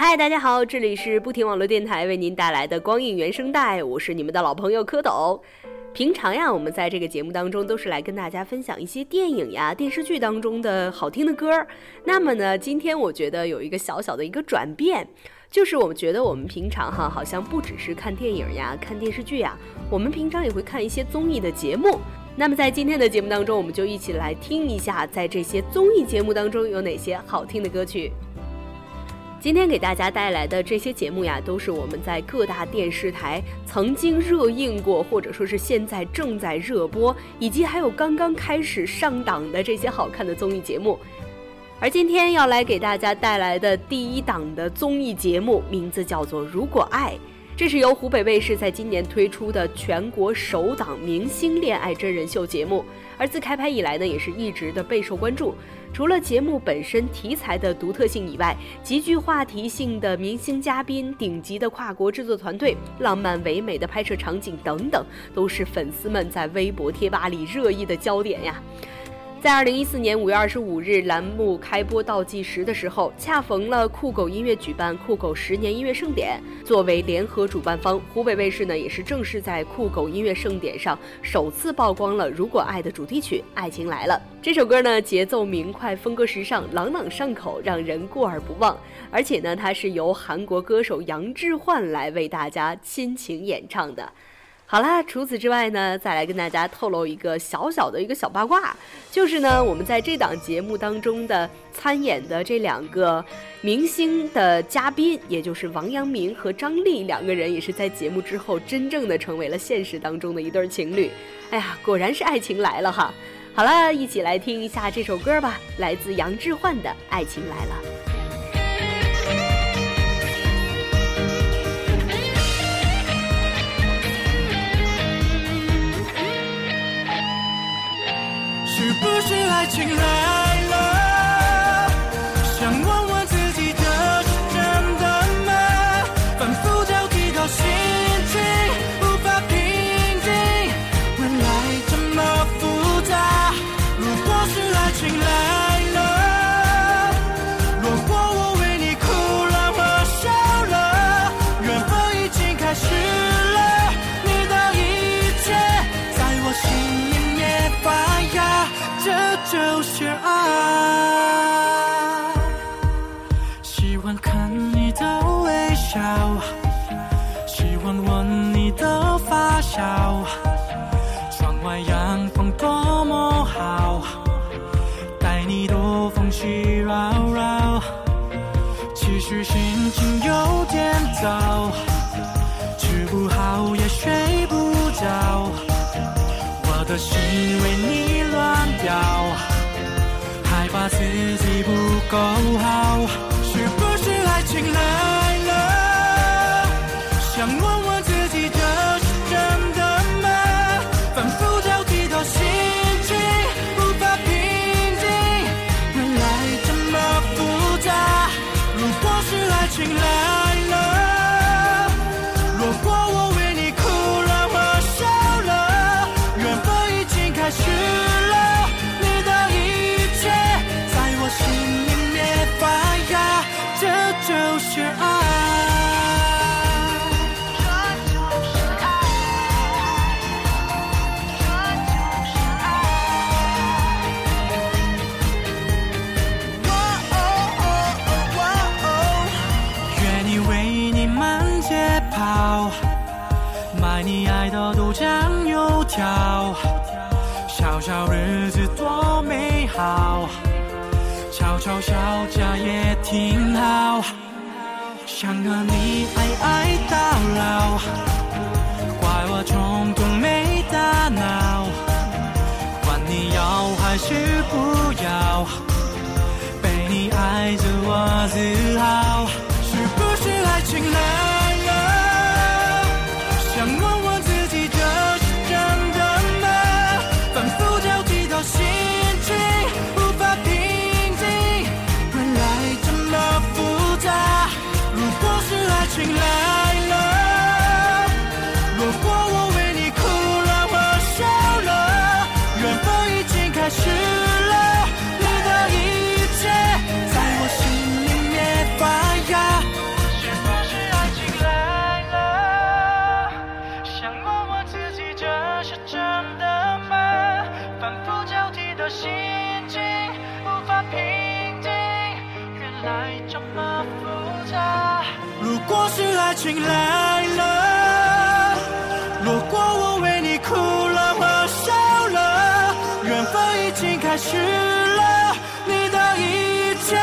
嗨，大家好，这里是不停网络电台为您带来的光影原声带，我是你们的老朋友蝌蚪。平常呀，我们在这个节目当中都是来跟大家分享一些电影呀、电视剧当中的好听的歌。那么呢，今天我觉得有一个小小的一个转变，就是我们觉得我们平常哈，好像不只是看电影呀、看电视剧呀，我们平常也会看一些综艺的节目。那么在今天的节目当中，我们就一起来听一下，在这些综艺节目当中有哪些好听的歌曲。今天给大家带来的这些节目呀，都是我们在各大电视台曾经热映过，或者说是现在正在热播，以及还有刚刚开始上档的这些好看的综艺节目。而今天要来给大家带来的第一档的综艺节目，名字叫做《如果爱》。这是由湖北卫视在今年推出的全国首档明星恋爱真人秀节目，而自开拍以来呢，也是一直的备受关注。除了节目本身题材的独特性以外，极具话题性的明星嘉宾、顶级的跨国制作团队、浪漫唯美的拍摄场景等等，都是粉丝们在微博贴吧里热议的焦点呀。在二零一四年五月二十五日栏目开播倒计时的时候，恰逢了酷狗音乐举办酷狗十年音乐盛典。作为联合主办方，湖北卫视呢也是正式在酷狗音乐盛典上首次曝光了《如果爱》的主题曲《爱情来了》。这首歌呢节奏明快，风格时尚，朗朗上口，让人过耳不忘。而且呢，它是由韩国歌手杨致焕来为大家亲情演唱的。好啦，除此之外呢，再来跟大家透露一个小小的一个小八卦，就是呢，我们在这档节目当中的参演的这两个明星的嘉宾，也就是王阳明和张丽两个人，也是在节目之后真正的成为了现实当中的一对情侣。哎呀，果然是爱情来了哈！好了，一起来听一下这首歌吧，来自杨致焕的《爱情来了》。进来扰扰。其实心情有点糟，吃不好也睡不着。我的心为你乱掉，害怕自己不够好，是不是爱情来了？想问是爱情来吵吵小家也挺好，想和你爱爱到老，是爱情来了，如果是爱情来了，如果我为你哭了和笑了，缘分已经开始了，你的一切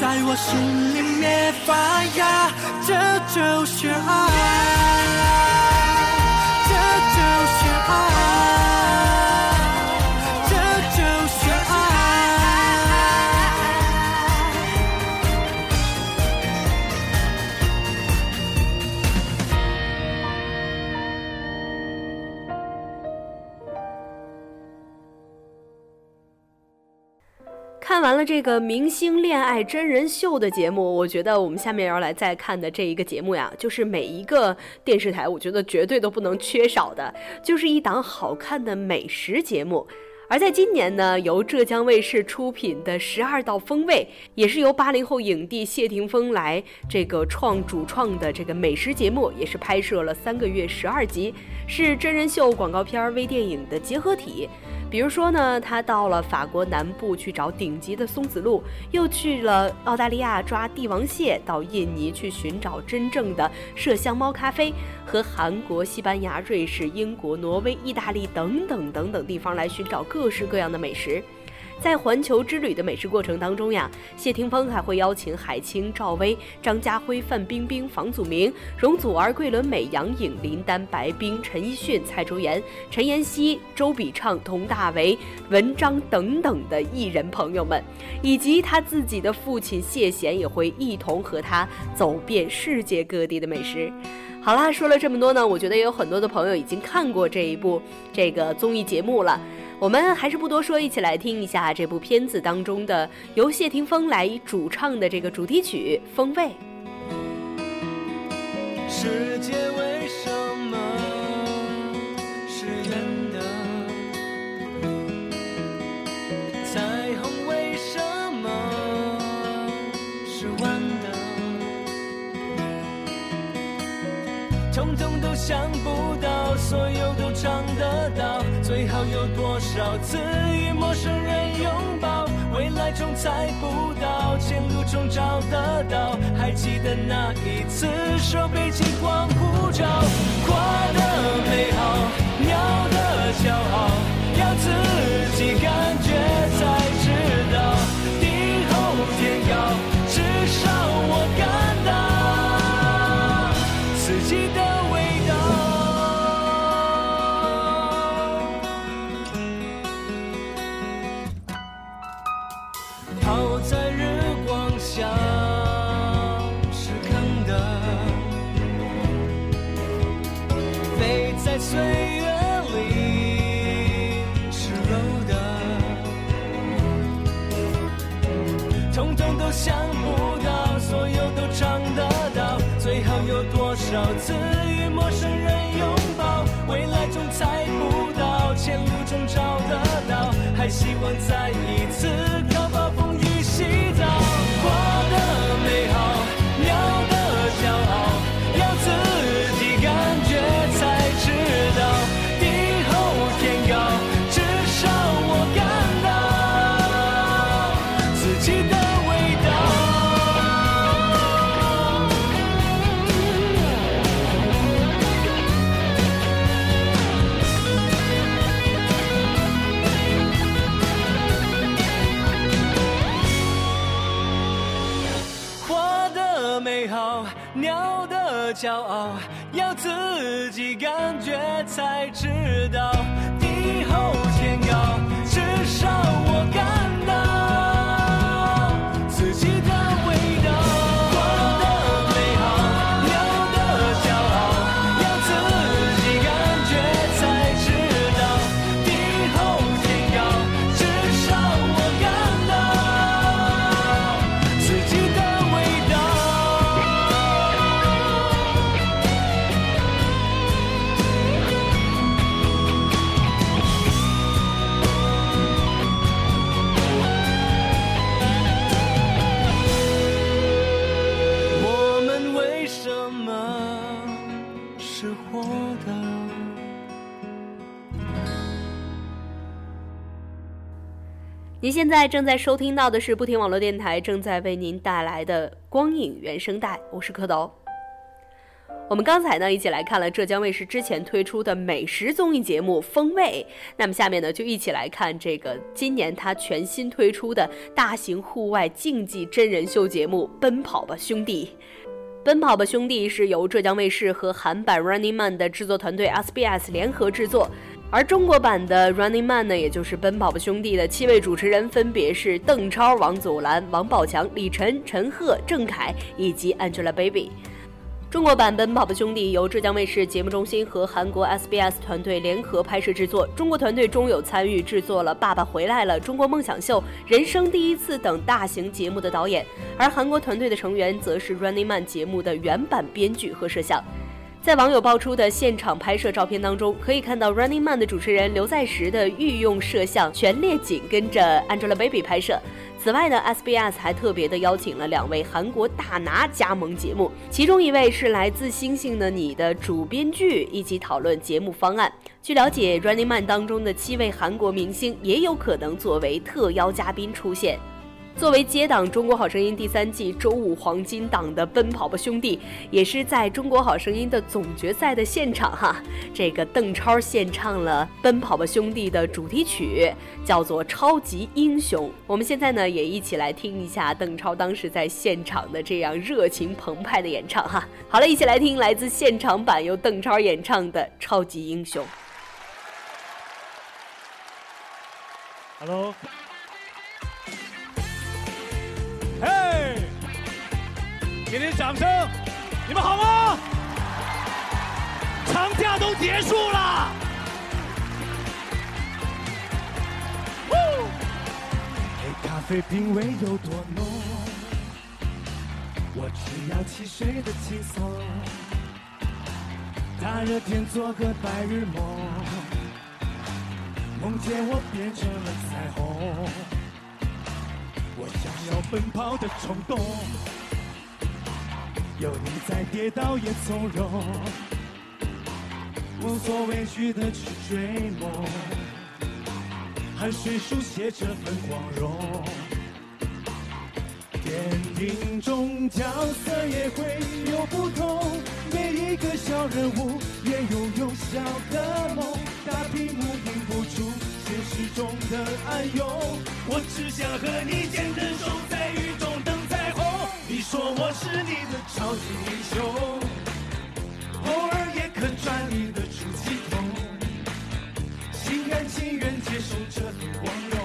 在我心里面发芽，这就是爱。完了这个明星恋爱真人秀的节目，我觉得我们下面要来再看的这一个节目呀，就是每一个电视台，我觉得绝对都不能缺少的，就是一档好看的美食节目。而在今年呢，由浙江卫视出品的《十二道风味》，也是由八零后影帝谢霆锋来这个创主创的这个美食节目，也是拍摄了三个月十二集，是真人秀、广告片、微电影的结合体。比如说呢，他到了法国南部去找顶级的松子鹿，又去了澳大利亚抓帝王蟹，到印尼去寻找真正的麝香猫咖啡，和韩国、西班牙、瑞士、英国、挪威、意大利等等等等地方来寻找各式各样的美食。在环球之旅的美食过程当中呀，谢霆锋还会邀请海清、赵薇、张家辉、范冰冰、房祖名、容祖儿、桂纶镁、杨颖、林丹、白冰、陈奕迅、蔡卓妍、陈妍希、周笔畅、佟大为、文章等等的艺人朋友们，以及他自己的父亲谢贤也会一同和他走遍世界各地的美食。好啦，说了这么多呢，我觉得也有很多的朋友已经看过这一部这个综艺节目了。我们还是不多说，一起来听一下这部片子当中的由谢霆锋来主唱的这个主题曲《风味》。世界为有多少次与陌生人拥抱？未来中猜不到，前路中找得到。还记得那一次手背金光护照，跨的多骄傲，要自己感觉才知道。您现在正在收听到的是不停网络电台正在为您带来的光影原声带，我是蝌蚪。我们刚才呢一起来看了浙江卫视之前推出的美食综艺节目《风味》，那么下面呢就一起来看这个今年它全新推出的大型户外竞技真人秀节目《奔跑吧兄弟》。《奔跑吧兄弟》是由浙江卫视和韩版《Running Man》的制作团队 SBS 联合制作，而中国版的《Running Man》呢，也就是《奔跑吧兄弟》的七位主持人分别是邓超、王祖蓝、王宝强、李晨、陈赫、郑恺以及 Angelababy。中国版《奔跑吧兄弟》由浙江卫视节目中心和韩国 SBS 团队联合拍摄制作。中国团队中有参与制作了《爸爸回来了》《中国梦想秀》《人生第一次》等大型节目的导演，而韩国团队的成员则是《Running Man》节目的原版编剧和摄像。在网友爆出的现场拍摄照片当中，可以看到《Running Man》的主持人刘在石的御用摄像全列紧跟着 Angelababy 拍摄。此外呢，SBS 还特别的邀请了两位韩国大拿加盟节目，其中一位是来自《星星的你》的主编剧，一起讨论节目方案。据了解，《Running Man》当中的七位韩国明星也有可能作为特邀嘉宾出现。作为接档《中国好声音》第三季周五黄金档的《奔跑吧兄弟》，也是在中国好声音的总决赛的现场哈，这个邓超献唱了《奔跑吧兄弟》的主题曲，叫做《超级英雄》。我们现在呢，也一起来听一下邓超当时在现场的这样热情澎湃的演唱哈。好了，一起来听来自现场版由邓超演唱的《超级英雄》。Hello。给点掌声！你们好吗？长假都结束了。黑咖啡品味有多浓？我只要汽水的轻松。大热天做个白日梦，梦见我变成了彩虹。我想要奔跑的冲动，有你在，跌倒也从容，无所畏惧的去追梦，汗水书写这份光荣。电影中角色也会有不同，每一个小人物也拥有小的梦，大屏幕映不出现实中的暗涌。我只想和你牵着手，在雨中。说我是你的超级英雄，偶尔也肯赚你的出气筒，心甘情愿接受这份光荣，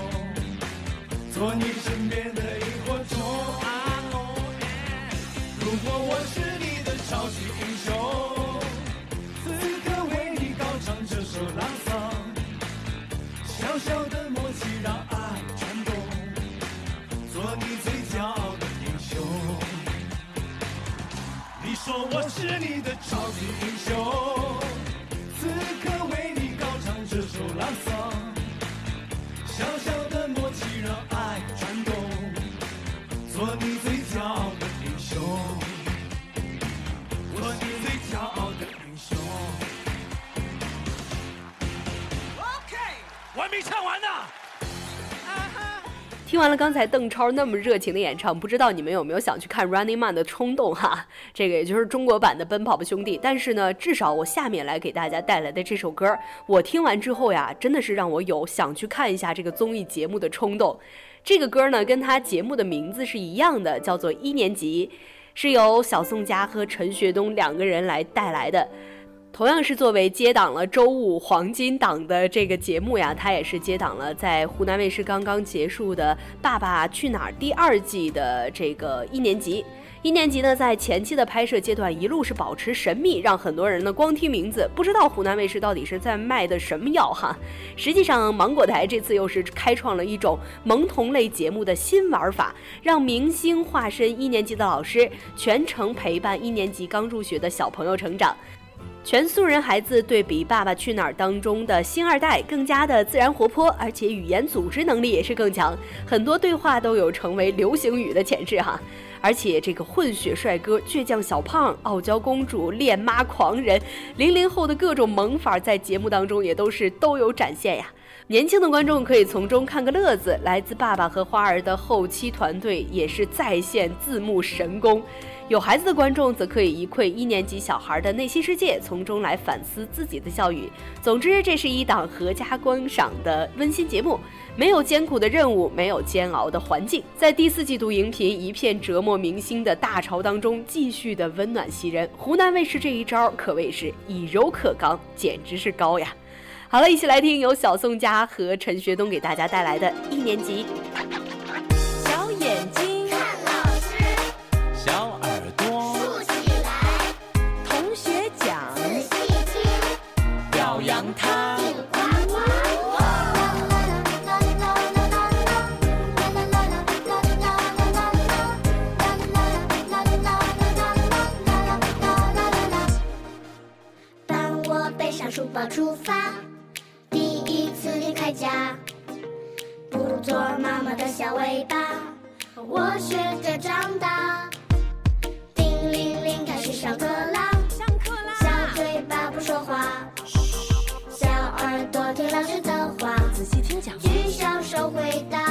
做你身边的萤火虫。如果我是你的超级英雄，此刻为你高唱这首朗诵，小小的我是你的超级英雄，此刻为你高唱这首朗诵，听完了刚才邓超那么热情的演唱，不知道你们有没有想去看《Running Man》的冲动哈？这个也就是中国版的《奔跑吧兄弟》。但是呢，至少我下面来给大家带来的这首歌，我听完之后呀，真的是让我有想去看一下这个综艺节目的冲动。这个歌呢，跟他节目的名字是一样的，叫做《一年级》，是由小宋佳和陈学冬两个人来带来的。同样是作为接档了周五黄金档的这个节目呀，它也是接档了在湖南卫视刚刚结束的《爸爸去哪儿》第二季的这个一年级。一年级呢，在前期的拍摄阶段一路是保持神秘，让很多人呢光听名字不知道湖南卫视到底是在卖的什么药哈。实际上，芒果台这次又是开创了一种萌童类节目的新玩法，让明星化身一年级的老师，全程陪伴一年级刚入学的小朋友成长。全素人孩子对比《爸爸去哪儿》当中的星二代更加的自然活泼，而且语言组织能力也是更强，很多对话都有成为流行语的潜质哈。而且这个混血帅哥、倔强小胖、傲娇公主、恋妈狂人，零零后的各种萌法在节目当中也都是都有展现呀。年轻的观众可以从中看个乐子。来自《爸爸和花儿》的后期团队也是在线字幕神功。有孩子的观众则可以一窥一年级小孩的内心世界，从中来反思自己的教育。总之，这是一档合家观赏的温馨节目，没有艰苦的任务，没有煎熬的环境，在第四季度荧屏一片折磨明星的大潮当中，继续的温暖袭人。湖南卫视这一招可谓是以柔克刚，简直是高呀！好了，一起来听由小宋佳和陈学冬给大家带来的一年级。不做妈妈的小尾巴，我学着长大。叮铃铃，开始上课啦。上课啦！小嘴巴不说话，小耳朵听老师的话，仔细听讲。举小手回答。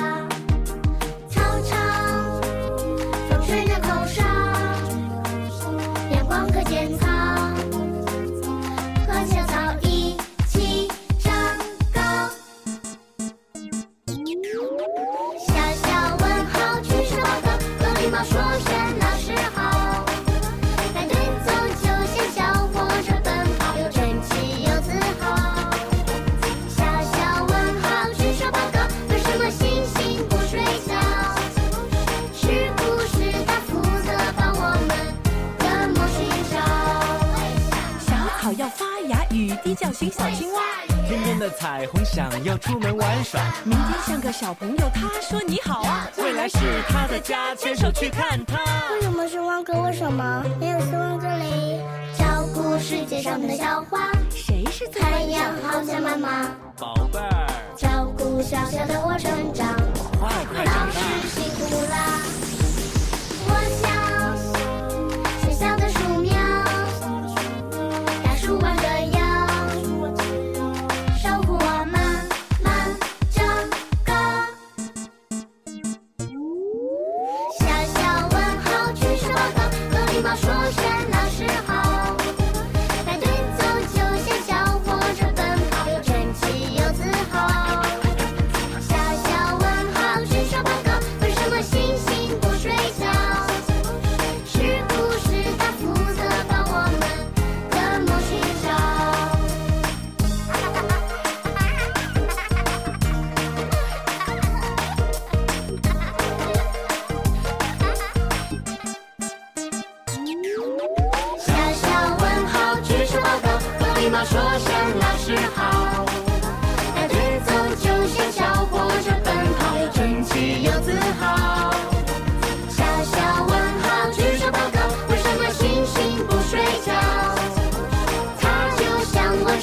彩虹想要出门玩耍，明天像个小朋友，他说你好啊。未来是他的家，牵手去看他。为什么是汪哥？为什么没有希望这里？照顾世界上的小花，谁是最太阳好像妈妈，宝贝儿，照顾小小的我成长。快快老长大。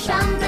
Shambhala.